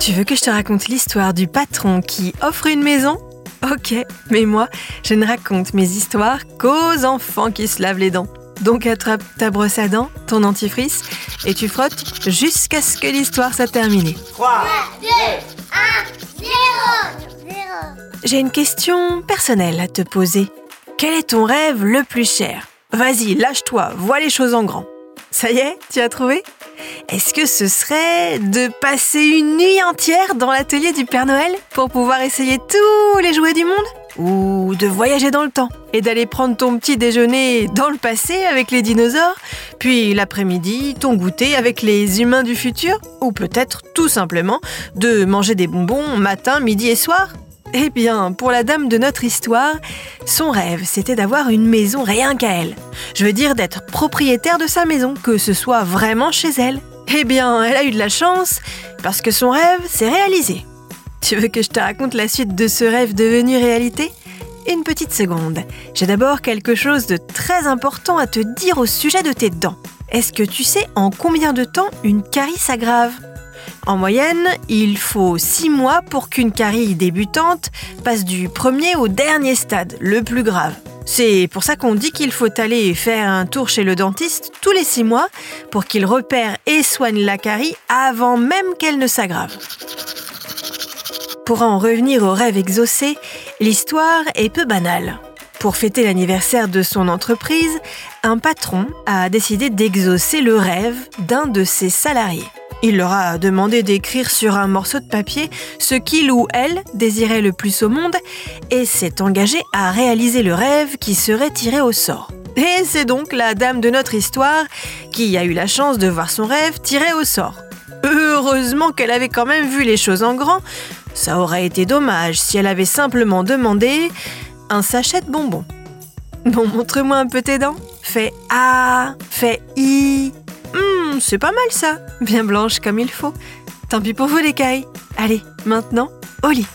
Tu veux que je te raconte l'histoire du patron qui offre une maison? Ok, mais moi, je ne raconte mes histoires qu'aux enfants qui se lavent les dents. Donc attrape ta brosse à dents, ton dentifrice, et tu frottes jusqu'à ce que l'histoire soit terminée. 3, 2, 1, 0, 0. J'ai une question personnelle à te poser. Quel est ton rêve le plus cher? Vas-y, lâche-toi, vois les choses en grand. Ça y est, tu as trouvé? Est-ce que ce serait de passer une nuit entière dans l'atelier du Père Noël pour pouvoir essayer tous les jouets du monde? Ou de voyager dans le temps et d'aller prendre ton petit déjeuner dans le passé avec les dinosaures, puis l'après-midi ton goûter avec les humains du futur? Ou peut-être tout simplement de manger des bonbons matin, midi et soir? Eh bien, pour la dame de notre histoire, son rêve, c'était d'avoir une maison rien qu'à elle. Je veux dire d'être propriétaire de sa maison, que ce soit vraiment chez elle. Eh bien, elle a eu de la chance, parce que son rêve s'est réalisé. Tu veux que je te raconte la suite de ce rêve devenu réalité? Une petite seconde. J'ai d'abord quelque chose de très important à te dire au sujet de tes dents. Est-ce que tu sais en combien de temps une carie s'aggrave? En moyenne, il faut 6 mois pour qu'une carie débutante passe du premier au dernier stade, le plus grave. C'est pour ça qu'on dit qu'il faut aller faire un tour chez le dentiste tous les 6 mois pour qu'il repère et soigne la carie avant même qu'elle ne s'aggrave. Pour en revenir au rêve exaucé, l'histoire est peu banale. Pour fêter l'anniversaire de son entreprise, un patron a décidé d'exaucer le rêve d'un de ses salariés. Il leur a demandé d'écrire sur un morceau de papier ce qu'il ou elle désirait le plus au monde et s'est engagé à réaliser le rêve qui serait tiré au sort. Et c'est donc la dame de notre histoire qui a eu la chance de voir son rêve tiré au sort. Heureusement qu'elle avait quand même vu les choses en grand. Ça aurait été dommage si elle avait simplement demandé un sachet de bonbons. Bon, montre-moi un peu tes dents. Fais A, fais I, Hum, c'est pas mal ça. Bien blanche comme il faut. Tant pis pour vous les cailles. Allez, maintenant, au lit.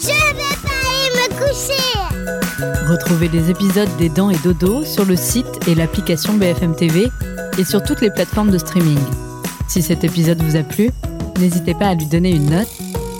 Je vais pas aller me coucher. Retrouvez les épisodes des Dents et Dodo sur le site et l'application BFM TV et sur toutes les plateformes de streaming. Si cet épisode vous a plu, n'hésitez pas à lui donner une note,